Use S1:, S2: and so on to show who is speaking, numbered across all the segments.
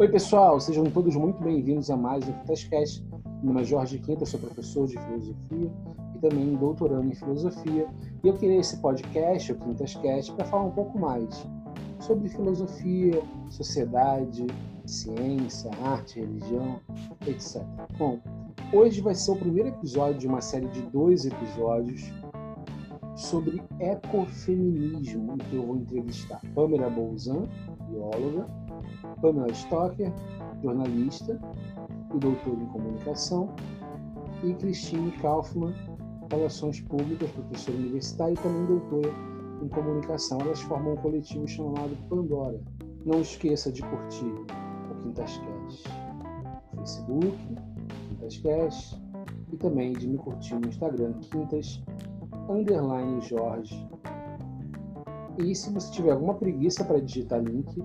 S1: Oi, pessoal, sejam todos muito bem-vindos a mais um Quintascast. Meu nome é Jorge Quinta, sou professor de filosofia e também doutorando em filosofia. E eu criei esse podcast, o Quintascast, para falar um pouco mais sobre filosofia, sociedade, ciência, arte, religião, etc. Bom, hoje vai ser o primeiro episódio de uma série de dois episódios sobre ecofeminismo, em que eu vou entrevistar Pamela Bolzan, bióloga, Pamela Stocker, jornalista e doutora em comunicação, e Christine Kaufmann, relações públicas, professora universitária e também doutora em comunicação. Elas formam um coletivo chamado Pandora. Não esqueça de curtir o Quintascast no Facebook, Quintascast, e também de me curtir no Instagram, Quintas underline Jorge. E se você tiver alguma preguiça para digitar link,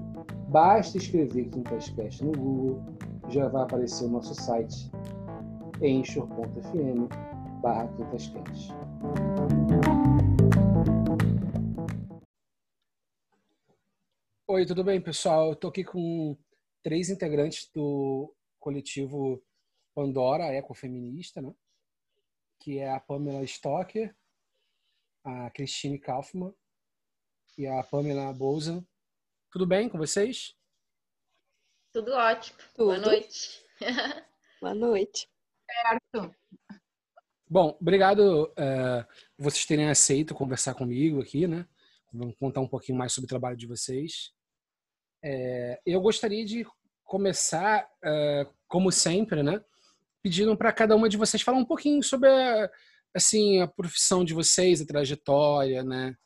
S1: basta escrever Quintascast no Google, já vai aparecer o nosso site enxor.fm barra Quintascast. Oi, tudo bem, pessoal? Estou aqui com três integrantes do coletivo Pandora Ecofeminista, né? que é a Pamela Stocker, a Christine Kaufmann e a Pamela Bolzan. Tudo bem com vocês?
S2: Tudo ótimo. Tudo. Boa noite.
S3: Boa noite.
S2: Certo.
S1: Bom, obrigado uh, vocês terem aceito conversar comigo aqui, né? Vamos contar um pouquinho mais sobre o trabalho de vocês. É, eu gostaria de começar, uh, como sempre, né? Pedindo para cada uma de vocês falar um pouquinho sobre a, assim, a profissão de vocês, a trajetória, né?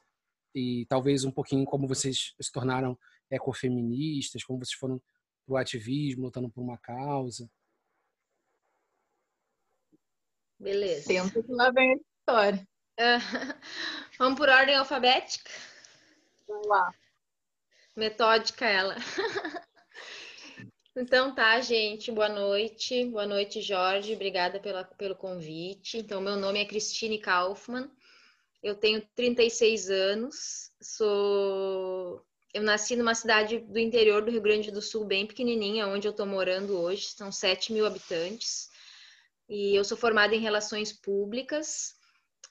S1: E talvez um pouquinho como vocês se tornaram ecofeministas, como vocês foram pro ativismo, lutando por uma causa.
S2: Beleza.
S3: Tempo que lá vem a história.
S2: vamos por ordem alfabética?
S3: Vamos lá.
S2: Metódica ela. Então tá, gente, boa noite. Boa noite, Jorge. Obrigada pela, pelo convite. Então, meu nome é Cristine Kaufmann. Eu tenho 36 anos. Sou eu nasci numa cidade do interior do Rio Grande do Sul, bem pequenininha, onde eu estou morando hoje, são 7 mil habitantes. E eu sou formada em Relações Públicas.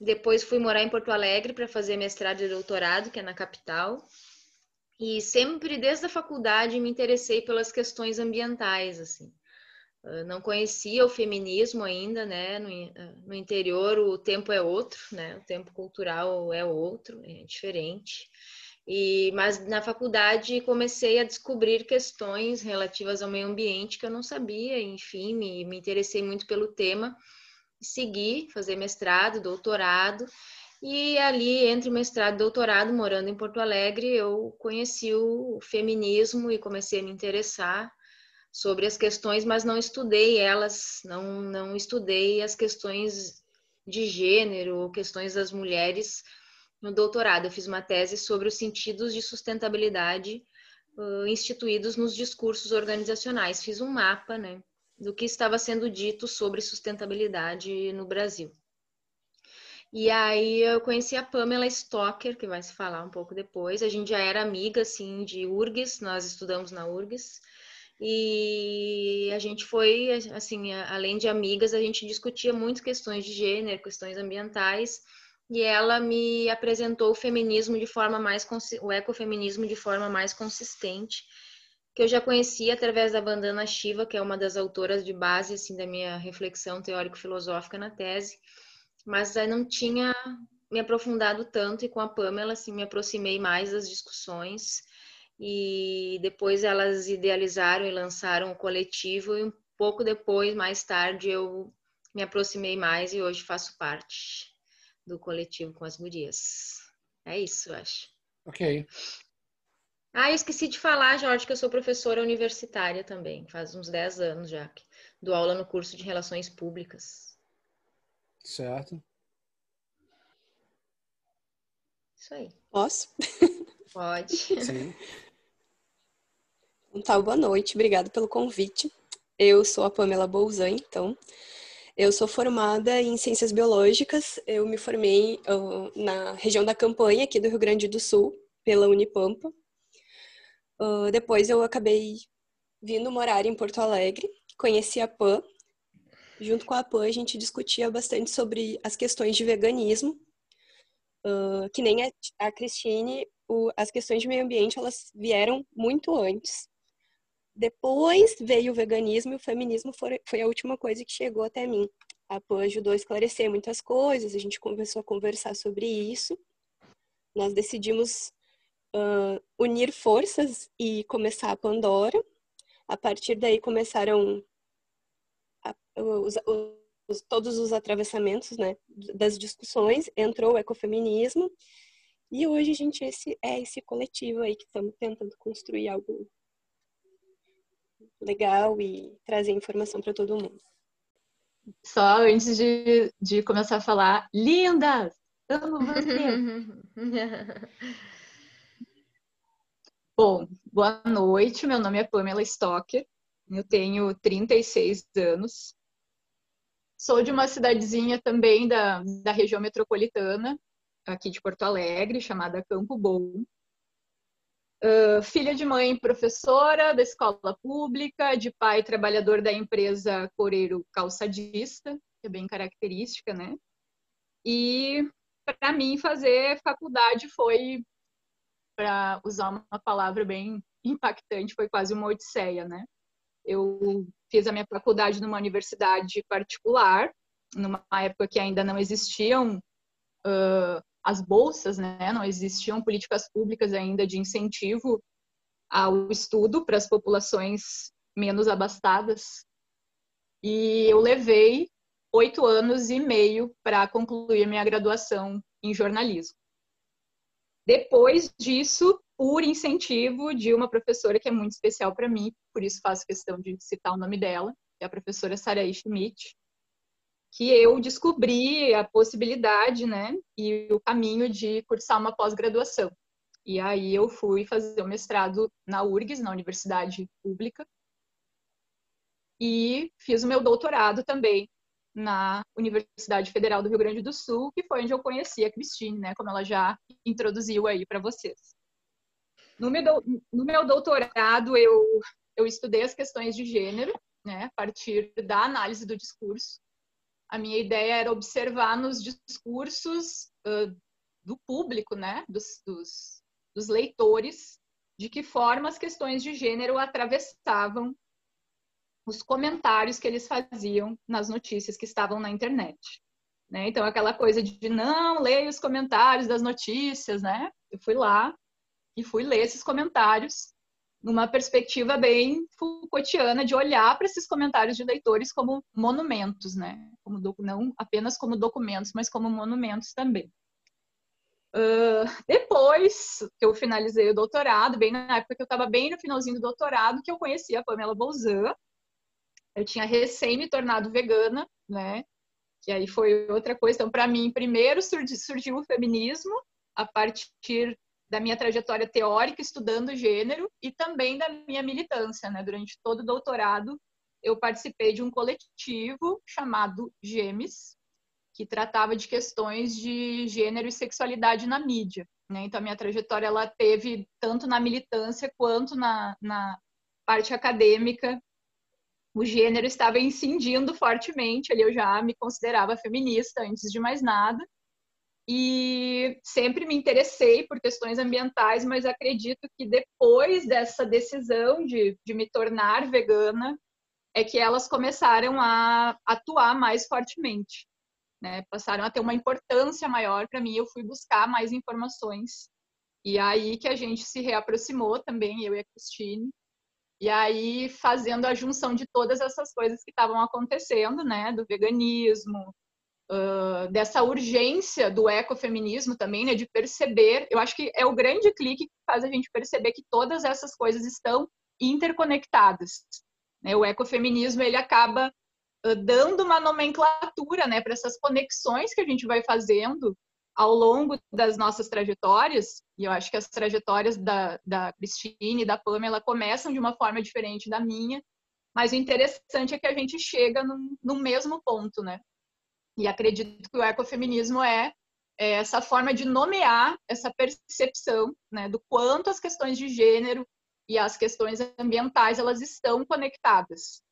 S2: Depois fui morar em Porto Alegre para fazer mestrado e doutorado, que é na capital. E sempre desde a faculdade me interessei pelas questões ambientais, assim. Não conhecia o feminismo ainda, né? No, no, interior o tempo é outro, né? O tempo cultural é outro, é diferente. E, mas na faculdade comecei a descobrir questões relativas ao meio ambiente que eu não sabia, enfim, me, me interessei muito pelo tema. Segui fazer mestrado, doutorado, e ali, entre mestrado e doutorado, morando em Porto Alegre, eu conheci o feminismo e comecei a me interessar sobre as questões, mas não estudei elas, não, não estudei as questões de gênero, questões das mulheres no doutorado. Eu fiz uma tese sobre os sentidos de sustentabilidade uh, instituídos nos discursos organizacionais. Fiz um mapa né, do que estava sendo dito sobre sustentabilidade no Brasil. E aí eu conheci a Pamela Stocker, que vai se falar um pouco depois. A gente já era amiga, assim, de URGS, nós estudamos na URGS. E a gente foi, assim, além de amigas, a gente discutia muito questões de gênero, questões ambientais. E ela me apresentou o feminismo de forma mais, o ecofeminismo de forma mais consistente, que eu já conhecia através da Bandana Shiva, que é uma das autoras de base, assim, da minha reflexão teórico-filosófica na tese mas eu não tinha me aprofundado tanto e com a Pamela assim me aproximei mais das discussões e depois elas idealizaram e lançaram o coletivo e um pouco depois, mais tarde, eu me aproximei mais e hoje faço parte do coletivo com as gurias. É isso, eu acho.
S1: Ok.
S2: Ah, eu esqueci de falar, Jorge, que eu sou professora universitária também, faz uns 10 anos já, dou aula no curso de Relações Públicas.
S1: Certo.
S2: Isso aí.
S3: Posso?
S2: Pode.
S1: Sim.
S3: Então, boa noite, obrigada pelo convite. Eu sou a Pamela Bolzan, então. Eu sou formada em Ciências Biológicas. Eu me formei uh, na região da Campanha, aqui do Rio Grande do Sul, pela Unipampa. Uh, depois eu acabei vindo morar em Porto Alegre, conheci a PAN. Junto com a PAN, a gente discutia bastante sobre as questões de veganismo. Uh, que nem a, a Cristine, o, as questões de meio ambiente, elas vieram muito antes. Depois veio o veganismo e o feminismo foi, a última coisa que chegou até mim. A PAN ajudou a esclarecer muitas coisas, a gente começou a conversar sobre isso. Nós decidimos uh, unir forças e começar a Pandora. A partir daí começaram a, os, os, todos os atravessamentos né, das discussões, entrou o ecofeminismo. E hoje a gente esse, é esse coletivo aí que estamos tentando construir algo legal e trazer informação para todo mundo.
S4: Só antes de, de começar a falar, lindas! Amo você! Bom, boa noite. Meu nome é Pamela Stocker. Eu tenho 36 anos. Sou de uma cidadezinha também da, da região metropolitana, aqui de Porto Alegre, chamada Campo Bom. Uh, filha de mãe professora da escola pública, de pai trabalhador da empresa Coreiro Calçadista, que é bem característica, né? E para mim fazer faculdade foi, para usar uma palavra bem impactante, foi quase uma odisseia, né? Eu fiz a minha faculdade numa universidade particular, numa época que ainda não existiam uh, as bolsas, né? Não existiam políticas públicas ainda de incentivo ao estudo para as populações menos abastadas. E eu levei oito anos e meio para concluir minha graduação em jornalismo. Depois disso, por incentivo de uma professora que é muito especial para mim, por isso faço questão de citar o nome dela, que é a professora Saraí Schmidt, que eu descobri a possibilidade, né, e o caminho de cursar uma pós-graduação. E aí eu fui fazer o mestrado na URGS, na Universidade Pública, e fiz o meu doutorado também na Universidade Federal do Rio Grande do Sul, que foi onde eu conheci a Cristine, né, como ela já introduziu aí para vocês. No meu, no meu doutorado, eu, eu estudei as questões de gênero, né, a partir da análise do discurso, a minha ideia era observar nos discursos uh, do público, né, dos, dos, dos leitores, de que forma as questões de gênero atravessavam os comentários que eles faziam nas notícias que estavam na internet. Né? Então, aquela coisa de não leia os comentários das notícias, né? Eu fui lá e fui ler esses comentários numa perspectiva bem Foucaultiana de olhar para esses comentários de leitores como monumentos, né? Como do, não apenas como documentos, mas como monumentos também. Uh, depois que eu finalizei o doutorado, bem na época que eu estava bem no finalzinho do doutorado, que eu conheci a Pamela Bolzan. Eu tinha recém me tornado vegana, né? Que aí foi outra coisa. Então, para mim, primeiro surgiu o feminismo a partir da minha trajetória teórica estudando gênero e também da minha militância, né? Durante todo o doutorado, eu participei de um coletivo chamado GEMES, que tratava de questões de gênero e sexualidade na mídia. Né? Então, a minha trajetória ela teve tanto na militância quanto na, na parte acadêmica. O gênero estava incidindo fortemente, ali eu já me considerava feminista antes de mais nada e sempre me interessei por questões ambientais, mas acredito que depois dessa decisão de, de me tornar vegana, é que elas começaram a atuar mais fortemente. Né? Passaram a ter uma importância maior para mim, eu fui buscar mais informações. E aí que a gente se reaproximou também, eu e a Cristine. E aí fazendo a junção de todas essas coisas que estavam acontecendo, né, do veganismo, uh, dessa urgência do ecofeminismo também, né, de perceber, eu acho que é o grande clique que faz a gente perceber que todas essas coisas estão interconectadas. Né? O ecofeminismo ele acaba uh, dando uma nomenclatura, né, para essas conexões que a gente vai fazendo ao longo das nossas trajetórias, e eu acho que as trajetórias da, da Cristine e da Pamela começam de uma forma diferente da minha, mas o interessante é que a gente chega no, no mesmo ponto, né? E acredito que o ecofeminismo é, é essa forma de nomear essa percepção né, do quanto as questões de gênero e as questões ambientais elas estão conectadas.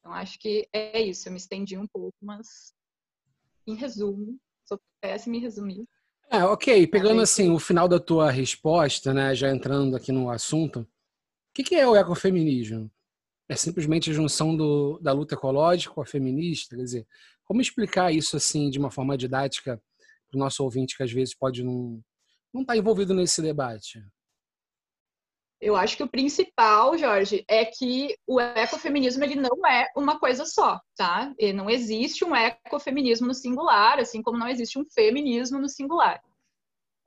S4: Então acho que é isso. Eu me estendi um pouco, mas em resumo, sou péssima em resumir.
S1: É, ok. Pegando assim o final da tua resposta, né, já entrando aqui no assunto, o que, que é o ecofeminismo? É simplesmente a junção do, da luta ecológica com a feminista? Quer dizer, como explicar isso assim de uma forma didática para o nosso ouvinte que às vezes pode não não estar tá envolvido nesse debate?
S4: Eu acho que o principal, Jorge, é que o ecofeminismo ele não é uma coisa só, tá? Não existe um ecofeminismo no singular, assim como não existe um feminismo no singular.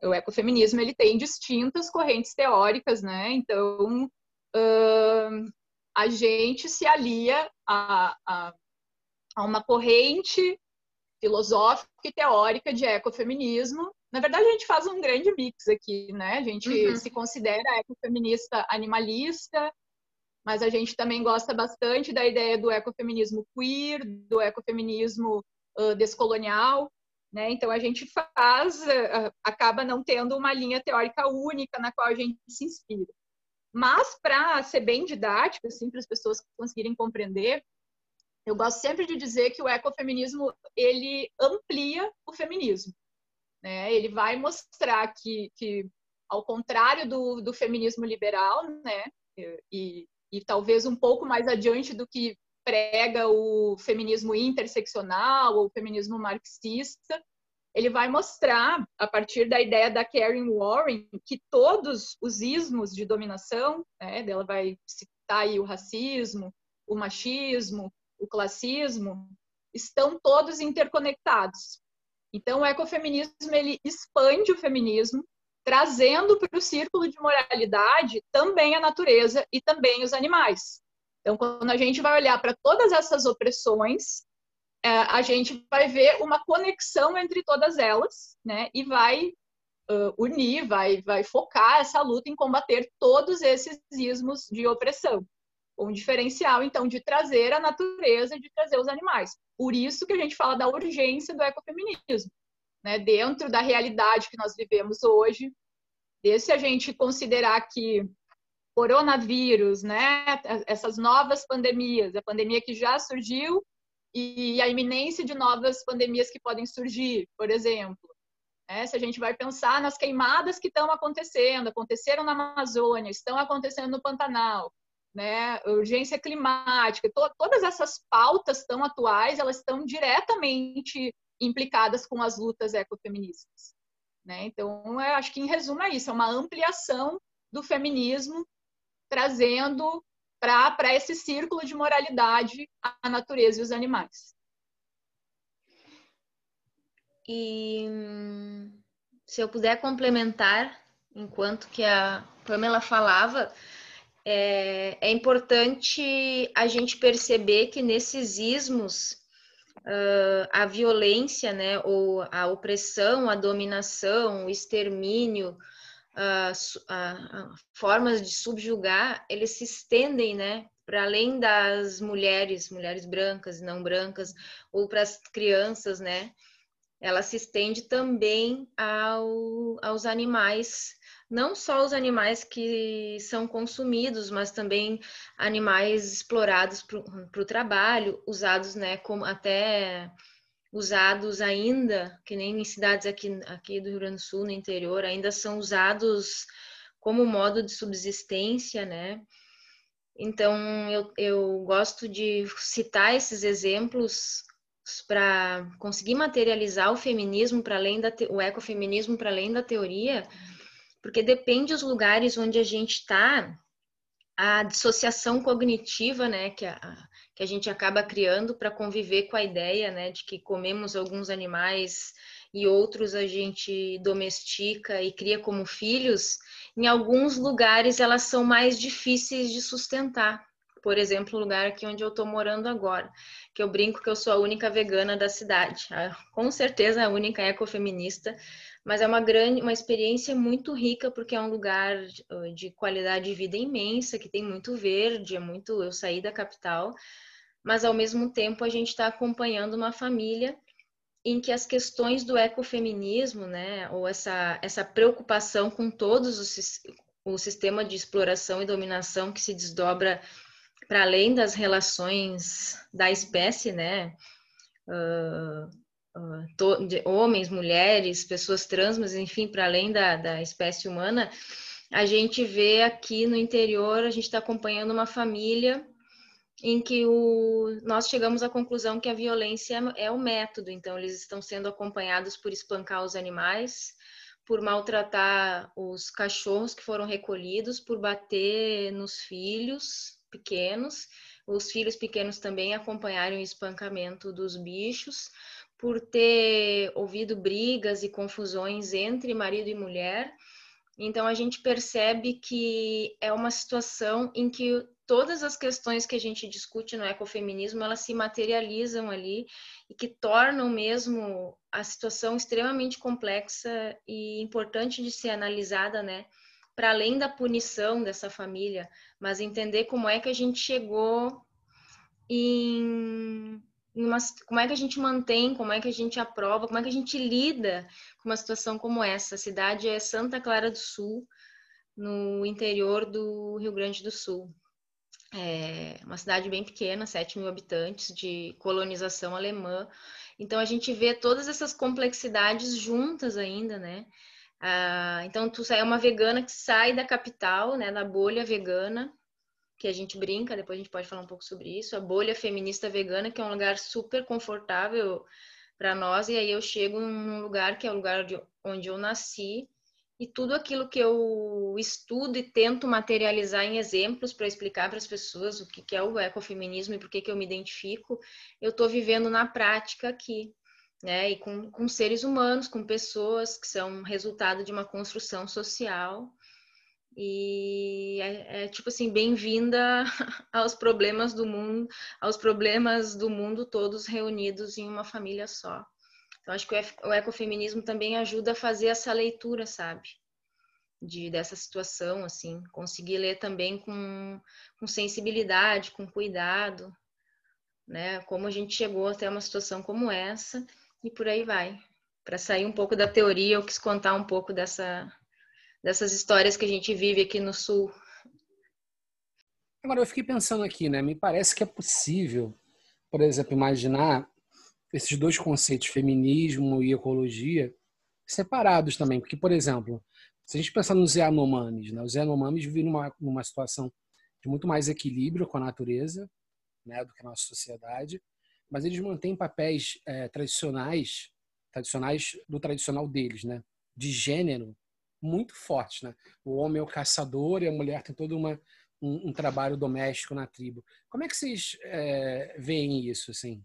S4: O ecofeminismo ele tem distintas correntes teóricas, né? Então a gente se alia a, a, a uma corrente filosófica e teórica de ecofeminismo na verdade, a gente faz um grande mix aqui, né? A gente uhum. se considera ecofeminista animalista, mas a gente também gosta bastante da ideia do ecofeminismo queer, do ecofeminismo uh, descolonial, né? Então a gente faz, uh, acaba não tendo uma linha teórica única na qual a gente se inspira. Mas para ser bem didático, assim, para as pessoas conseguirem compreender, eu gosto sempre de dizer que o ecofeminismo ele amplia o feminismo. Né? Ele vai mostrar que, que ao contrário do, do feminismo liberal, né? E, e talvez um pouco mais adiante do que prega o feminismo interseccional ou o feminismo marxista, ele vai mostrar, a partir da ideia da Karen Warren, que todos os ismos de dominação, né, ela vai citar aí o racismo, o machismo, o classismo, estão todos interconectados. Então, o ecofeminismo ele expande o feminismo, trazendo para o círculo de moralidade também a natureza e também os animais. Então, quando a gente vai olhar para todas essas opressões, é, a gente vai ver uma conexão entre todas elas, né? E vai uh, unir, vai, vai focar essa luta em combater todos esses ismos de opressão. Um diferencial, então, de trazer a natureza de trazer os animais. Por isso que a gente fala da urgência do ecofeminismo, né? dentro da realidade que nós vivemos hoje. Se a gente considerar que coronavírus, né, essas novas pandemias, a pandemia que já surgiu e a iminência de novas pandemias que podem surgir, por exemplo. Né? Se a gente vai pensar nas queimadas que estão acontecendo, aconteceram na Amazônia, estão acontecendo no Pantanal, né, urgência climática, to todas essas pautas tão atuais, elas estão diretamente implicadas com as lutas ecofeministas. Né? Então, acho que em resumo é isso, é uma ampliação do feminismo trazendo para esse círculo de moralidade a natureza e os animais.
S2: E se eu puder complementar, enquanto que a Pamela falava, é, é importante a gente perceber que nesses ismos uh, a violência, né, ou a opressão, a dominação, o extermínio, uh, formas de subjugar, eles se estendem, né, para além das mulheres, mulheres brancas e não brancas, ou para as crianças, né, ela se estende também ao, aos animais não só os animais que são consumidos, mas também animais explorados para o trabalho, usados, né, como até usados ainda, que nem em cidades aqui, aqui do Rio Grande do Sul, no interior, ainda são usados como modo de subsistência, né? Então, eu, eu gosto de citar esses exemplos para conseguir materializar o feminismo para além da o ecofeminismo para além da teoria, porque depende dos lugares onde a gente está, a dissociação cognitiva, né, que a, que a gente acaba criando para conviver com a ideia, né, de que comemos alguns animais e outros a gente domestica e cria como filhos, em alguns lugares elas são mais difíceis de sustentar. Por exemplo, o lugar aqui onde eu estou morando agora, que eu brinco que eu sou a única vegana da cidade, com certeza a única ecofeminista, mas é uma grande, uma experiência muito rica porque é um lugar de qualidade de vida imensa, que tem muito verde, é muito. Eu saí da capital, mas ao mesmo tempo a gente está acompanhando uma família em que as questões do ecofeminismo, né, ou essa essa preocupação com todos os o sistema de exploração e dominação que se desdobra para além das relações da espécie, né? Uh, to, de, homens, mulheres, pessoas trans, mas enfim, para além da, da espécie humana, a gente vê aqui no interior, a gente está acompanhando uma família em que o, nós chegamos à conclusão que a violência é o método, então eles estão sendo acompanhados por espancar os animais, por maltratar os cachorros que foram recolhidos, por bater nos filhos pequenos, os filhos pequenos também acompanharam o espancamento dos bichos, por ter ouvido brigas e confusões entre marido e mulher. Então a gente percebe que é uma situação em que todas as questões que a gente discute no ecofeminismo, elas se materializam ali e que tornam mesmo a situação extremamente complexa e importante de ser analisada, né? Para além da punição dessa família, mas entender como é que a gente chegou em, como é que a gente mantém, como é que a gente aprova, como é que a gente lida com uma situação como essa. A cidade é Santa Clara do Sul, no interior do Rio Grande do Sul. É uma cidade bem pequena, 7 mil habitantes, de colonização alemã. Então a gente vê todas essas complexidades juntas ainda, né? Ah, então tu é uma vegana que sai da capital, né, da bolha vegana, que a gente brinca, depois a gente pode falar um pouco sobre isso, a bolha feminista vegana, que é um lugar super confortável para nós, e aí eu chego num lugar que é o lugar de, onde eu nasci, e tudo aquilo que eu estudo e tento materializar em exemplos para explicar para as pessoas o que é o ecofeminismo e por que, que eu me identifico, eu estou vivendo na prática aqui, né? E com, com seres humanos, com pessoas que são resultado de uma construção social. E é, é tipo assim, bem-vinda aos problemas do mundo, aos problemas do mundo todos reunidos em uma família só. Então, acho que o ecofeminismo também ajuda a fazer essa leitura, sabe? De, dessa situação, assim, conseguir ler também com, com sensibilidade, com cuidado, né? Como a gente chegou até uma situação como essa e por aí vai. Para sair um pouco da teoria, eu quis contar um pouco dessa, dessas histórias que a gente vive aqui no Sul.
S1: Agora, eu fiquei pensando aqui, né? Me parece que é possível, por exemplo, imaginar esses dois conceitos, feminismo e ecologia, separados também. Porque, por exemplo, se a gente pensar nos Yanomamis, né? os Yanomamis vivem numa, numa situação de muito mais equilíbrio com a natureza né? do que a nossa sociedade, mas eles mantêm papéis é, tradicionais, tradicionais do tradicional deles, né? de gênero, muito fortes. Né? O homem é o caçador e a mulher tem todo uma, um, um trabalho doméstico na tribo. Como é que vocês é, veem isso? Assim?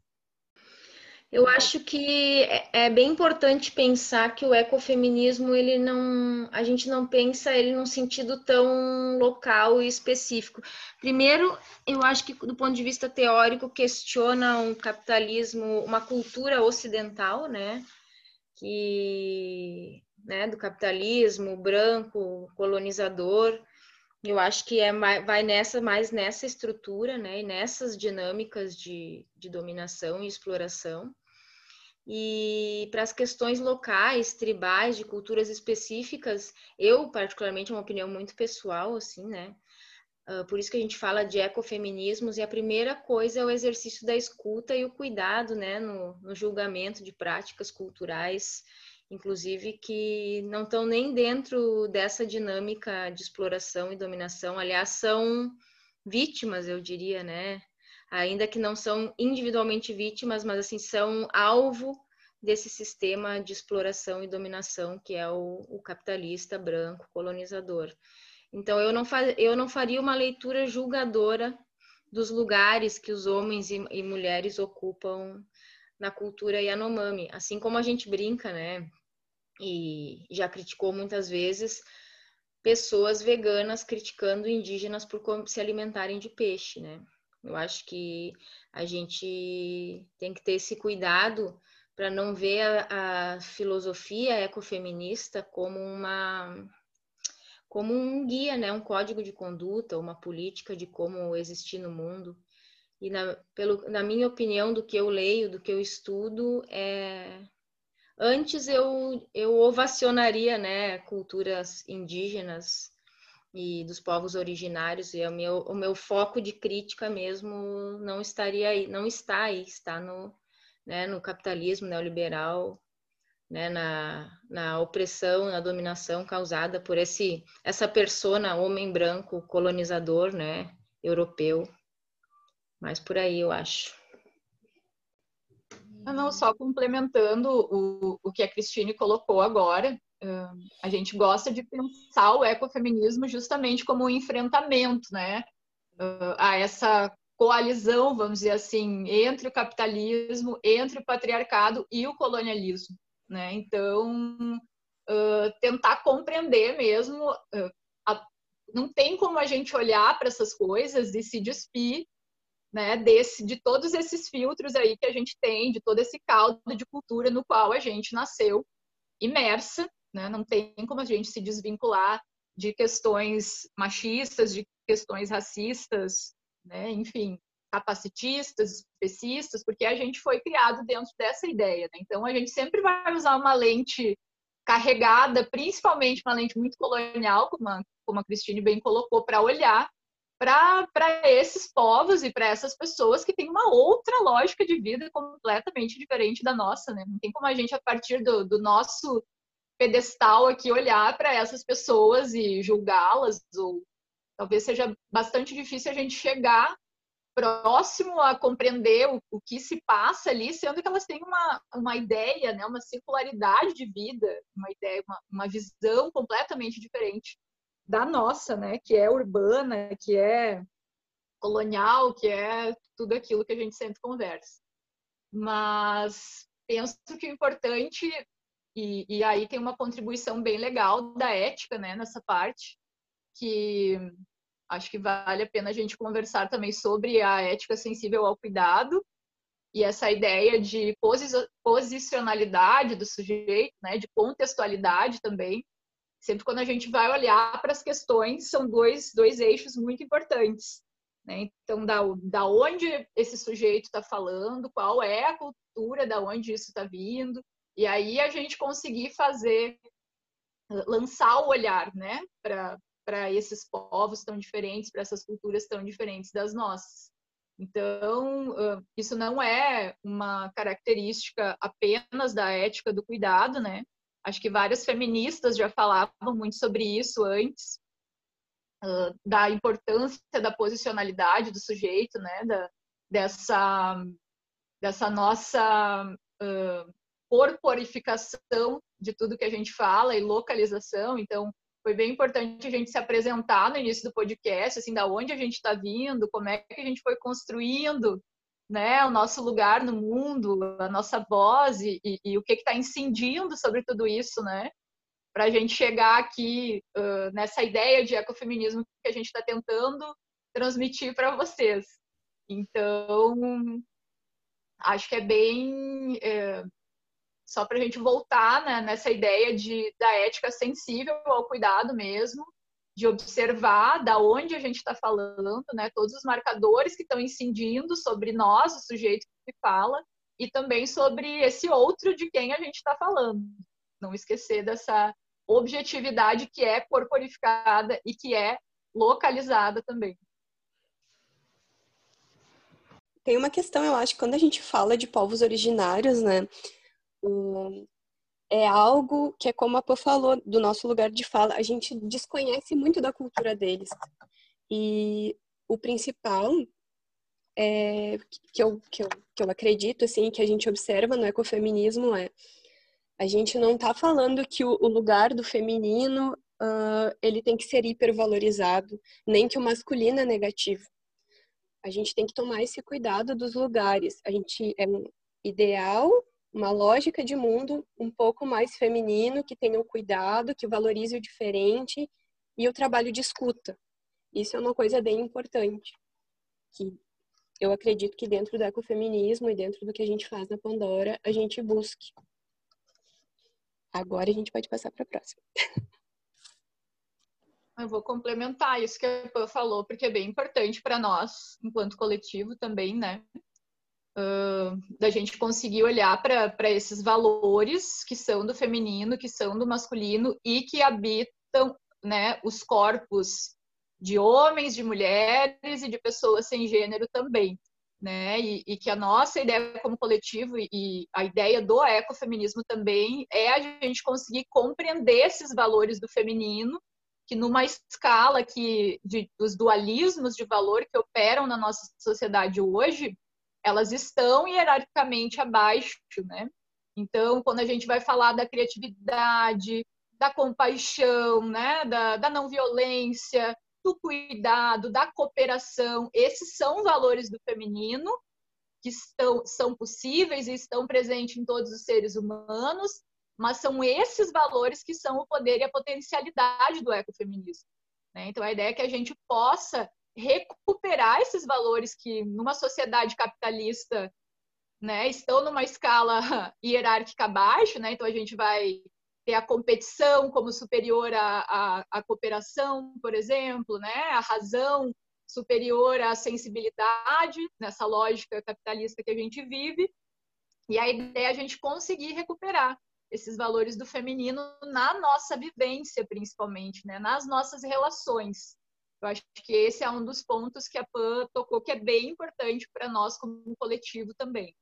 S2: Eu acho que é, é bem importante pensar que o ecofeminismo ele não, a gente não pensa ele num sentido tão local e específico. Primeiro, eu acho que do ponto de vista teórico questiona um capitalismo, uma cultura ocidental, né, que, né, do capitalismo branco colonizador. Eu acho que é vai nessa mais nessa estrutura, né, e nessas dinâmicas de, de dominação e exploração. E para as questões locais, tribais, de culturas específicas, eu, particularmente, é uma opinião muito pessoal, assim, né? Uh, por isso que a gente fala de ecofeminismos, e a primeira coisa é o exercício da escuta e o cuidado, né, no, no julgamento de práticas culturais, inclusive que não estão nem dentro dessa dinâmica de exploração e dominação, aliás, são vítimas, eu diria, né? ainda que não são individualmente vítimas, mas assim são alvo desse sistema de exploração e dominação que é o, o capitalista branco colonizador. Então eu não, eu não faria uma leitura julgadora dos lugares que os homens e, e mulheres ocupam na cultura Yanomami, assim como a gente brinca, né? E já criticou muitas vezes pessoas veganas criticando indígenas por se alimentarem de peixe, né? Eu acho que a gente tem que ter esse cuidado para não ver a, a, filosofia ecofeminista como uma como um guia, né, um código de conduta, uma política de como existir no mundo. E na, pelo, na minha opinião, do que eu leio, do que eu estudo, é antes eu, eu ovacionaria né, culturas indígenas e dos povos originários e o meu, o meu foco de crítica mesmo não estaria aí, não está aí, está no, né, no capitalismo neoliberal, né, na, na opressão, na dominação causada por esse essa persona homem branco colonizador, né, europeu. Mas por aí eu acho.
S4: Não, só complementando o, o que a Cristine colocou agora, a gente gosta de pensar o ecofeminismo justamente como um enfrentamento, né, a essa coalizão, vamos dizer assim, entre o capitalismo, entre o patriarcado e o colonialismo, né? Então, tentar compreender mesmo, não tem como a gente olhar para essas coisas e se despir, né, desse, de todos esses filtros aí que a gente tem, de todo esse caldo de cultura no qual a gente nasceu imersa né? Não tem como a gente se desvincular de questões machistas, de questões racistas, né? enfim, capacitistas, especistas, porque a gente foi criado dentro dessa ideia. Né? Então, a gente sempre vai usar uma lente carregada, principalmente uma lente muito colonial, como a, como a Cristine bem colocou, para olhar para esses povos e para essas pessoas que têm uma outra lógica de vida completamente diferente da nossa. Né? Não tem como a gente, a partir do, do nosso pedestal aqui olhar para essas pessoas e julgá-las, ou talvez seja bastante difícil a gente chegar próximo a compreender o, o, que se passa ali, sendo que elas têm uma, uma ideia, né, uma circularidade de vida, uma ideia, uma, uma visão completamente diferente da nossa, né, que é urbana, que é colonial, que é tudo aquilo que a gente sempre conversa. Mas penso que o importante e, e aí tem uma contribuição bem legal da ética, né, nessa parte, que acho que vale a pena a gente conversar também sobre a ética sensível ao cuidado e essa ideia de posicionalidade do sujeito, né, de contextualidade também. Sempre quando a gente vai olhar para as questões, são dois, dois eixos muito importantes. Né? Então, da, da onde esse sujeito está falando, qual é a cultura, da onde isso está vindo, e aí a gente conseguir fazer, lançar o olhar, né, para esses povos tão diferentes, para essas culturas tão diferentes das nossas. Então, isso não é uma característica apenas da ética do cuidado, né? Acho que várias feministas já falavam muito sobre isso antes, da importância da posicionalidade do sujeito, né? Da, dessa, dessa nossa corporificação de tudo que a gente fala e localização. Então, foi bem importante a gente se apresentar no início do podcast, assim, da onde a gente está vindo, como é que a gente foi construindo, né, o nosso lugar no mundo, a nossa voz e, e, e o que está incidindo sobre tudo isso, né, para a gente chegar aqui uh, nessa ideia de ecofeminismo que a gente está tentando transmitir para vocês. Então, acho que é bem é, só para a gente voltar né, nessa ideia de, da ética sensível ao cuidado mesmo, de observar da onde a gente está falando, né, todos os marcadores que estão incidindo sobre nós, o sujeito que fala, e também sobre esse outro de quem a gente está falando. Não esquecer dessa objetividade que é corporificada e que é localizada também.
S3: Tem uma questão, eu acho, quando a gente fala de povos originários, né? É algo que é como a Pô falou, do nosso lugar de fala, a gente desconhece muito da cultura deles. E o principal é, que, eu, que, eu, que eu acredito, assim, que a gente observa no ecofeminismo é a gente não está falando que o, o, lugar do feminino uh, ele tem que ser hipervalorizado, nem que o masculino é negativo. A gente tem que tomar esse cuidado dos lugares. A gente é um ideal uma lógica de mundo um pouco mais feminino, que tenha o cuidado, que valorize o diferente e o trabalho de escuta. Isso é uma coisa bem importante, que eu acredito que dentro do ecofeminismo e dentro do que a gente faz na Pandora, a gente busque. Agora a gente pode passar para a próxima.
S4: Eu vou complementar isso que a Pan falou, porque é bem importante para nós, enquanto coletivo também, né? Da gente conseguir olhar para esses valores que são do feminino, que são do masculino e que habitam né, os corpos de homens, de mulheres e de pessoas sem gênero também. Né? E, e, que a nossa ideia como coletivo e, e, a ideia do ecofeminismo também é a gente conseguir compreender esses valores do feminino, que numa escala que de, dos dualismos de valor que operam na nossa sociedade hoje, elas estão hierarquicamente abaixo, né? Então, quando a gente vai falar da criatividade, da compaixão, né, da, da não violência, do cuidado, da cooperação. Esses são valores do feminino que estão, são possíveis e estão presentes em todos os seres humanos, mas são esses valores que são o poder e a potencialidade do ecofeminismo. Né? Então, a ideia é que a gente possa recuperar esses valores que, numa sociedade capitalista, né, estão numa escala hierárquica abaixo, né? então a gente vai ter a competição como superior à, à, à, cooperação, por exemplo, né? a razão superior à sensibilidade, nessa lógica capitalista que a gente vive. E a ideia é a gente conseguir recuperar esses valores do feminino na nossa vivência, principalmente, né? nas nossas relações. Eu acho que esse é um dos pontos que a PAN tocou, que é bem importante para nós como coletivo também.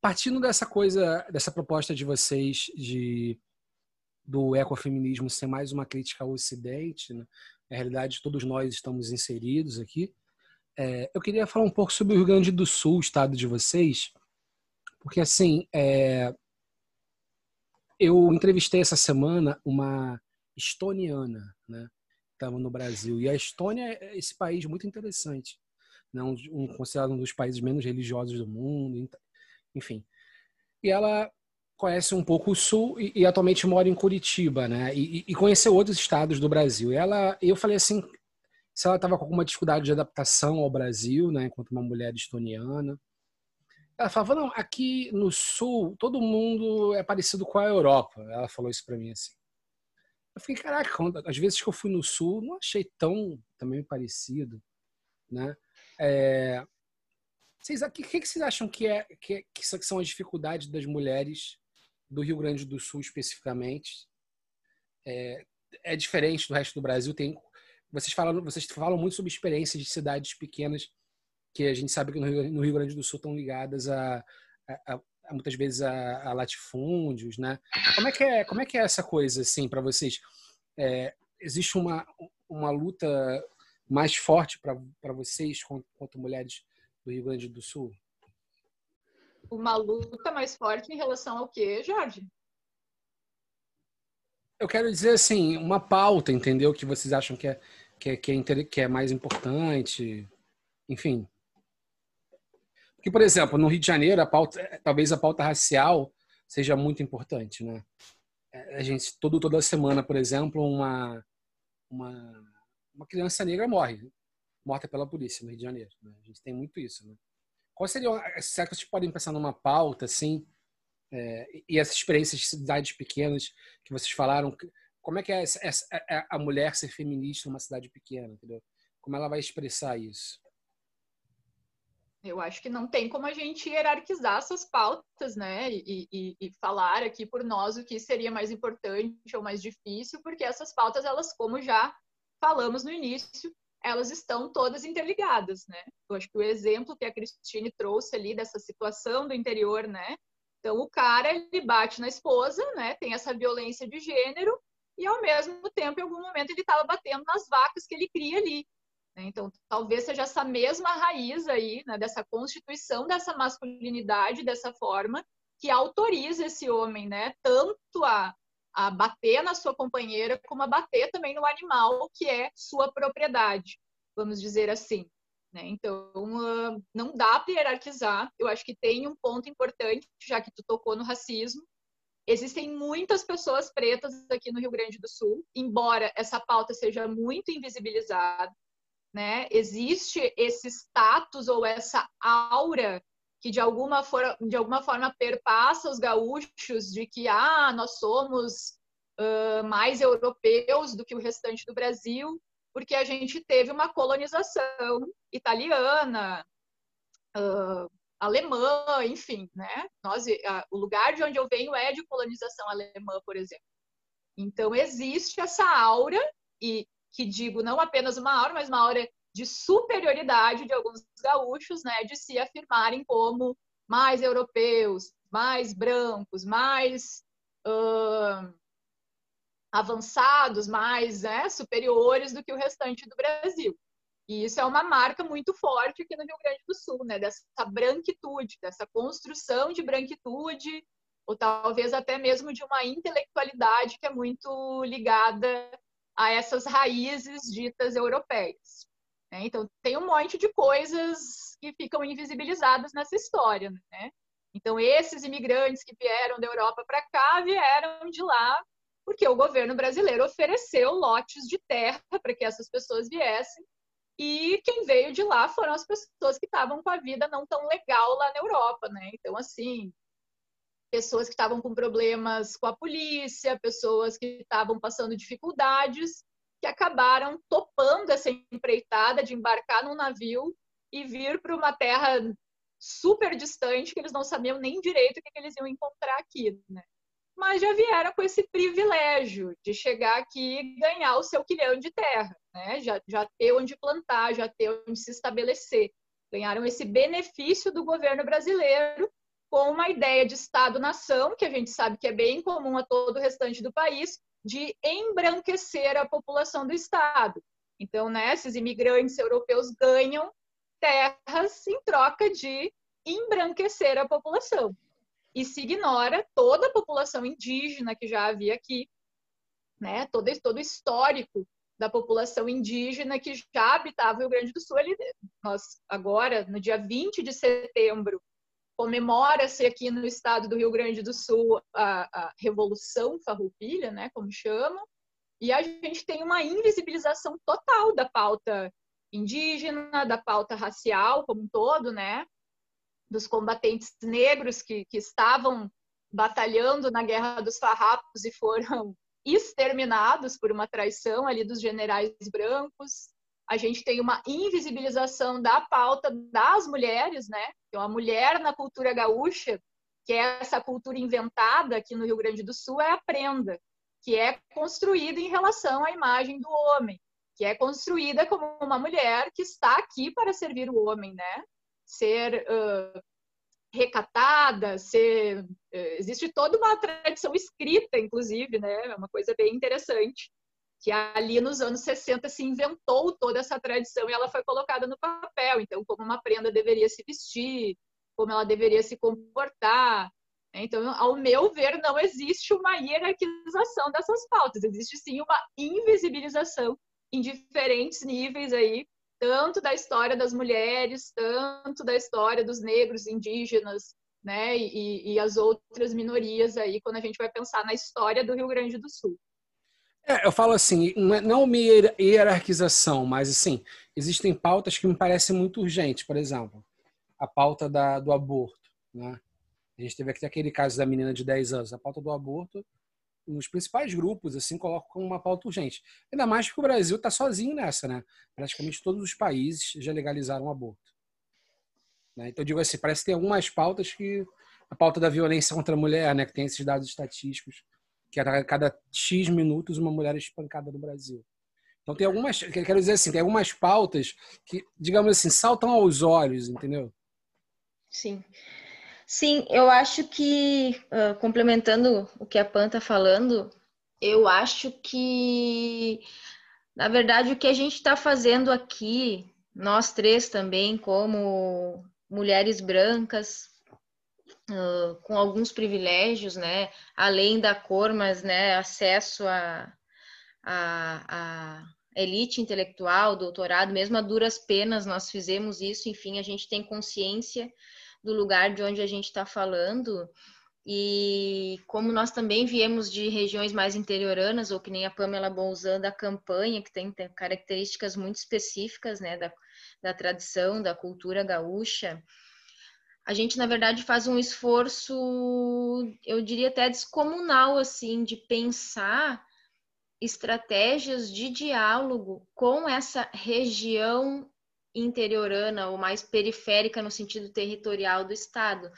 S1: Partindo dessa coisa, dessa proposta de vocês de do ecofeminismo ser mais uma crítica ao Ocidente, né? na realidade todos nós estamos inseridos aqui. É, eu queria falar um pouco sobre o Rio Grande do Sul, o estado de vocês, porque assim, é, eu entrevistei essa semana uma estoniana, né? Estava no Brasil e a Estônia é esse país muito interessante, né? um, um considerado um dos países menos religiosos do mundo, enfim. E ela conhece um pouco o Sul e, e atualmente mora em Curitiba, né? E, e, conheceu outros estados do Brasil. E ela, eu falei assim, se ela estava com alguma dificuldade de adaptação ao Brasil, né? Enquanto uma mulher estoniana. Ela falava, não, aqui no Sul todo mundo é parecido com a Europa. Ela falou isso para mim assim. Eu fiquei, caraca, às vezes que eu fui no Sul, não achei tão também parecido, né? É, vocês, o que, que, vocês acham que, é, que, que são as dificuldades das mulheres do Rio Grande do Sul especificamente. É, é diferente do resto do Brasil. Tem, vocês, falam, vocês falam muito sobre experiências de cidades pequenas que a gente sabe que no Rio, no Rio Grande do Sul estão ligadas a, a, a muitas vezes a, a, latifúndios, né? Como é que é, como é, que é essa coisa assim para vocês? É, existe uma, uma luta mais forte para vocês quanto mulheres do Rio Grande do Sul?
S4: uma luta mais forte em relação ao que, Jorge?
S1: Eu quero dizer assim, uma pauta, entendeu? Que vocês acham que é, que é, que é, que é mais importante, enfim. Porque, por exemplo, no Rio de Janeiro, a pauta, talvez a pauta racial seja muito importante, né? É, a gente, todo, toda semana, por exemplo, uma, uma, uma criança negra morre, morta pela polícia no Rio de Janeiro. Né? A gente tem muito isso, né? Qual seria, será que vocês podem pensar numa pauta, assim, é, e essas experiências de cidades pequenas que vocês falaram, como é que é, é, é a mulher ser feminista numa cidade pequena, entendeu? Como ela vai expressar isso?
S4: Eu acho que não tem como a gente hierarquizar essas pautas, né? E, e, e, falar aqui por nós o que seria mais importante ou mais difícil, porque essas pautas, elas, como já falamos no início, elas estão todas interligadas, né? Eu acho que o exemplo que a Cristine trouxe ali dessa situação do interior, né? Então o cara ele bate na esposa, né? Tem essa violência de gênero e ao mesmo tempo em algum momento ele estava batendo nas vacas que ele cria ali. Né? Então talvez seja essa mesma raiz aí, né? Dessa constituição dessa masculinidade dessa forma que autoriza esse homem, né? Tanto a a bater na sua companheira, como a bater também no animal que é sua propriedade, vamos dizer assim. Né? Então, não dá para hierarquizar. Eu acho que tem um ponto importante, já que tu tocou no racismo. Existem muitas pessoas pretas aqui no Rio Grande do Sul, embora essa pauta seja muito invisibilizada. Né? Existe esse status ou essa aura que de alguma, de alguma forma perpassa os gaúchos de que ah, nós somos uh, mais europeus do que o restante do Brasil, porque a gente teve uma colonização italiana, uh, alemã, enfim, né? Nós, o lugar de onde eu venho é de colonização alemã, por exemplo. Então existe essa aura e que digo não apenas uma aura, mas uma aura de superioridade de alguns gaúchos, né, de se afirmarem como mais europeus, mais brancos, mais uh, avançados, mais né, superiores do que o restante do Brasil. E isso é uma marca muito forte aqui no Rio Grande do Sul, né? Dessa branquitude, dessa construção de branquitude, ou talvez até mesmo de uma intelectualidade que é muito ligada a essas raízes ditas europeias. Né? Então, tem um monte de coisas que ficam invisibilizadas nessa história. Né? Então, esses imigrantes que vieram da Europa para cá vieram de lá porque o governo brasileiro ofereceu lotes de terra para que essas pessoas viessem e quem veio de lá foram as pessoas que estavam com a vida não tão legal lá na Europa, né? Então, assim, pessoas que estavam com problemas com a polícia, pessoas que estavam passando dificuldades, que acabaram topando essa empreitada de embarcar num navio e vir para uma terra super distante que eles não sabiam nem direito o que, eles iam encontrar aqui, né? Mas já vieram com esse privilégio de chegar aqui e ganhar o seu quilhão de terra né? já, já ter onde plantar, já ter onde se estabelecer. Ganharam esse benefício do governo brasileiro com uma ideia de Estado-nação, que a gente sabe que é bem comum a todo o restante do país, de embranquecer a população do Estado. Então, né, esses imigrantes europeus ganham terras em troca de embranquecer a população. E se ignora toda a população indígena que já havia aqui, né, todo, todo o histórico da população indígena que já habitava o Rio Grande do Sul. Ele, nós, agora, no dia 20 de setembro, comemora-se aqui no estado do Rio Grande do Sul a, a Revolução Farroupilha, né, como chamam, e a gente tem uma invisibilização total da pauta indígena, da pauta racial como um todo, né, dos combatentes negros que, que estavam batalhando na Guerra dos Farrapos e foram exterminados por uma traição ali dos generais brancos. A gente tem uma invisibilização da pauta das mulheres, né? Então, a mulher na cultura gaúcha, que é essa cultura inventada aqui no Rio Grande do Sul, é a prenda, que é construída em relação à imagem do homem, que é construída como uma mulher que está aqui para servir o homem, né? Ser uh, recatada, ser eh, existe toda uma tradição escrita, inclusive, né? É uma coisa bem interessante que ali nos anos 60 se inventou toda essa tradição e ela foi colocada no papel. Então, como uma prenda deveria se vestir, como ela deveria se comportar. Né? Então, ao meu ver, não existe uma hierarquização dessas pautas. Existe sim uma invisibilização em diferentes níveis aí tanto da história das mulheres, tanto da história dos negros, indígenas, né, e, e, as outras minorias aí, quando a gente vai pensar na história do Rio Grande do Sul.
S1: É, eu falo assim, não uma hierarquização, mas assim, existem pautas que me parecem muito urgentes, por exemplo, a pauta da, do aborto, né? A gente teve aquele caso da menina de 10 anos, a pauta do aborto nos principais grupos, assim, colocam como uma pauta urgente. Ainda mais porque o Brasil está sozinho nessa, né? Praticamente todos os países já legalizaram o aborto. Né? Então, eu digo assim, parece que tem algumas pautas que... A pauta da violência contra a mulher, né? Que tem esses dados estatísticos, que a cada X minutos uma mulher é espancada no Brasil. Então, tem algumas... Quero dizer assim, tem algumas pautas que, digamos assim, saltam aos olhos, entendeu?
S2: Sim. Sim, eu acho que, uh, complementando o que a Pan está falando, eu acho que, na verdade, o que a gente está fazendo aqui, nós três também, como mulheres brancas, com alguns privilégios, né, além da cor, mas, né, acesso a, a, a elite intelectual, doutorado, mesmo a duras penas, nós fizemos isso, enfim, a gente tem consciência do lugar de onde a gente está falando. E como nós também viemos de regiões mais interioranas, ou que nem a Pamela Bolzan da campanha, que tem, tem características muito específicas né, da, da tradição, da cultura gaúcha, a gente, na verdade, faz um esforço, eu diria até descomunal, assim, de pensar estratégias de diálogo com essa região interiorana ou mais periférica no sentido territorial do estado.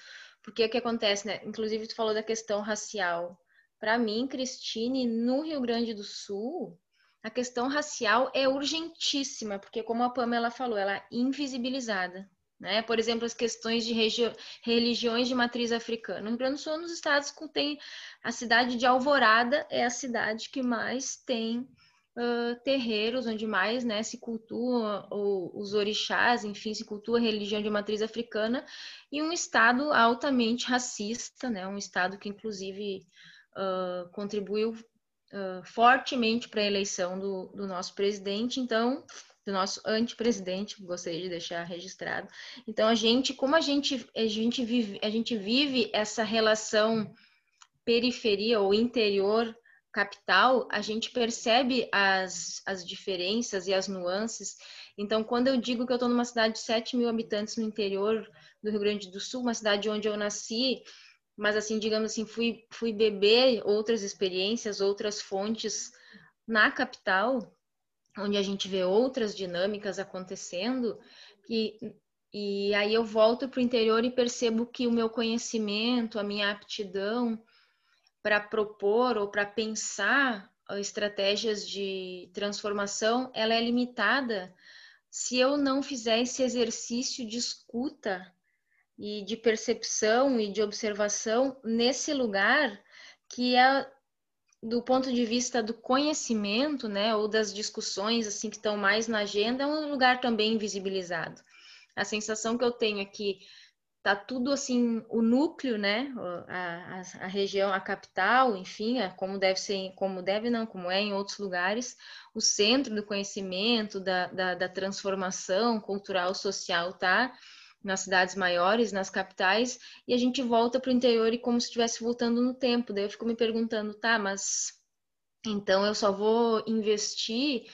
S2: Porque o que acontece, né? Inclusive tu falou da questão racial. Para mim, Cristine, no Rio Grande do Sul, a questão racial é urgentíssima, porque como a Pamela falou, ela é invisibilizada. Né? Por exemplo, as questões de religiões de matriz africana. No Rio Grande do Sul, nos estados que tem a cidade de Alvorada é a cidade que mais tem uh, terreiros, onde mais né, se cultua ou, os orixás, enfim, se cultua a religião de matriz africana, e um estado altamente racista, né? um estado que inclusive uh, contribuiu uh, fortemente para a eleição do, do nosso presidente. Então, do nosso antepresidente, gostaria de deixar registrado. Então a gente, como a gente a gente vive, a gente vive essa relação periferia ou interior capital, a gente percebe as, as diferenças e as nuances. Então, quando eu digo que eu estou numa cidade de 7 mil habitantes no interior do Rio Grande do Sul, uma cidade onde eu nasci, mas assim, digamos assim, fui, fui beber outras experiências, outras fontes na capital, onde a gente vê outras dinâmicas acontecendo, e, e aí eu volto para o interior e percebo que o meu conhecimento, a minha aptidão para propor ou para pensar estratégias de transformação, ela é limitada se eu não fizer esse exercício de escuta e de percepção e de observação nesse lugar que é do ponto de vista do conhecimento, né, ou das discussões assim que estão mais na agenda, é um lugar também invisibilizado. A sensação que eu tenho é que tá tudo assim, o núcleo, né, a, a, a região, a capital, enfim, é como deve ser, como deve não, como é em outros lugares, o centro do conhecimento, da, da, da transformação cultural, social, tá? Nas cidades maiores, nas capitais, e a gente volta para o interior e como se estivesse voltando no tempo. Daí eu fico me perguntando, tá, mas então eu só vou investir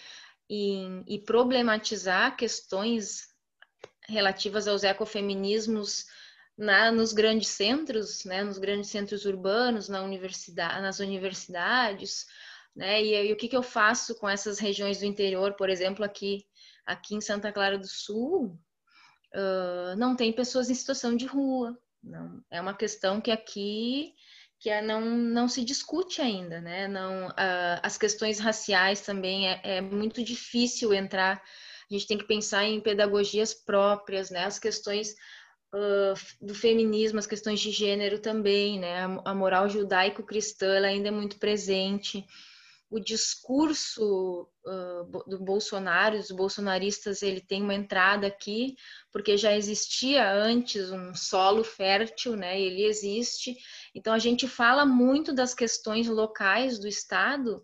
S2: em, e problematizar questões relativas aos ecofeminismos na, nos grandes centros, né, nos grandes centros urbanos, na universidade, nas universidades, né, e, e o que, que eu faço com essas regiões do interior, por exemplo, aqui, aqui em Santa Clara do Sul, uh, não tem pessoas em situação de rua. Não, é uma questão que aqui que é, não, não se discute ainda, né? Não, uh, as questões raciais também é, é, muito difícil entrar. A gente tem que pensar em pedagogias próprias, né? As questões uh, do feminismo, as questões de gênero também, né? A, a moral judaico-cristã ainda é muito presente o discurso uh, do Bolsonaro, dos bolsonaristas, ele tem uma entrada aqui, porque já existia antes um solo fértil, né? Ele existe. Então a gente fala muito das questões locais do Estado,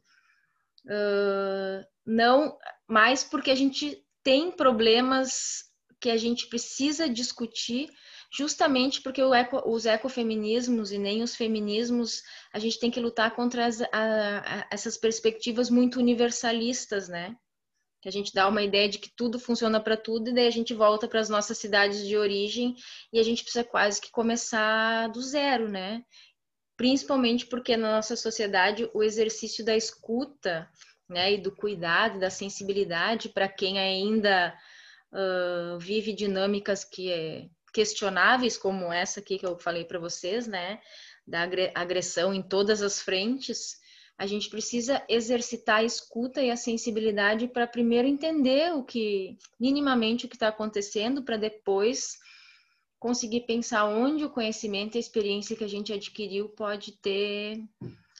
S2: uh, não mais porque a gente tem problemas que a gente precisa discutir justamente porque eco, os ecofeminismos e nem os feminismos, a gente tem que lutar contra as, a, a, essas perspectivas muito universalistas, né? Que a gente dá uma ideia de que tudo funciona para tudo e daí a gente volta para as nossas cidades de origem e a gente precisa quase que começar do zero, né? Principalmente porque na nossa sociedade o exercício da escuta, né, e do cuidado, da sensibilidade para quem ainda uh, vive dinâmicas que é, questionáveis como essa aqui que eu falei para vocês, né, da agressão em todas as frentes, a gente precisa exercitar a escuta e a sensibilidade para primeiro entender o que minimamente o que está acontecendo, para depois conseguir pensar onde o conhecimento e a experiência que a gente adquiriu pode ter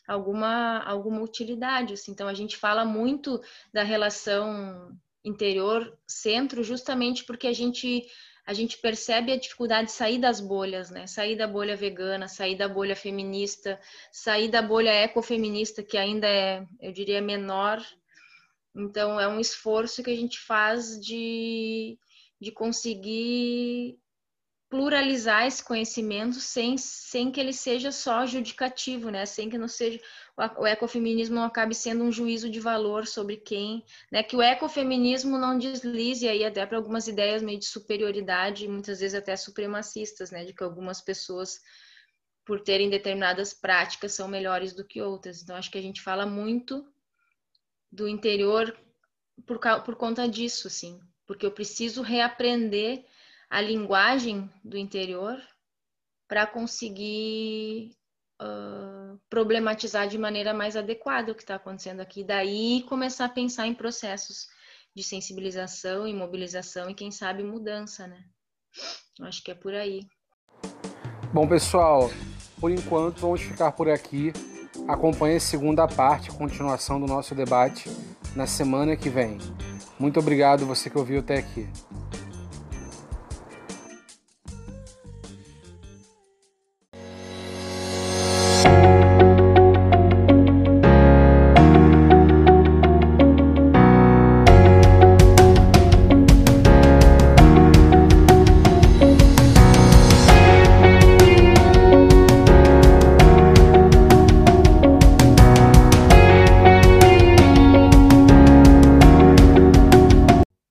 S2: alguma alguma utilidade. Assim. Então a gente fala muito da relação interior centro justamente porque a gente a gente percebe a dificuldade de sair das bolhas, né? Sair da bolha vegana, sair da bolha feminista, sair da bolha ecofeminista, que ainda é, eu diria, menor. Então, é um esforço que a gente faz de, de conseguir pluralizar esse conhecimento sem, sem que ele seja só judicativo, né? Sem que não seja o ecofeminismo não acabe sendo um juízo de valor sobre quem, né? Que o ecofeminismo não deslize aí até para algumas ideias meio de superioridade, muitas vezes até supremacistas, né? De que algumas pessoas por terem determinadas práticas são melhores do que outras. Então acho que a gente fala muito do interior por, por conta disso, assim, porque eu preciso reaprender a linguagem do interior para conseguir uh, problematizar de maneira mais adequada o que está acontecendo aqui. Daí começar a pensar em processos de sensibilização e mobilização e, quem sabe, mudança, né? Acho que é por aí.
S1: Bom, pessoal, por enquanto vamos ficar por aqui. Acompanhe a segunda parte, continuação do nosso debate na semana que vem. Muito obrigado você que ouviu até aqui.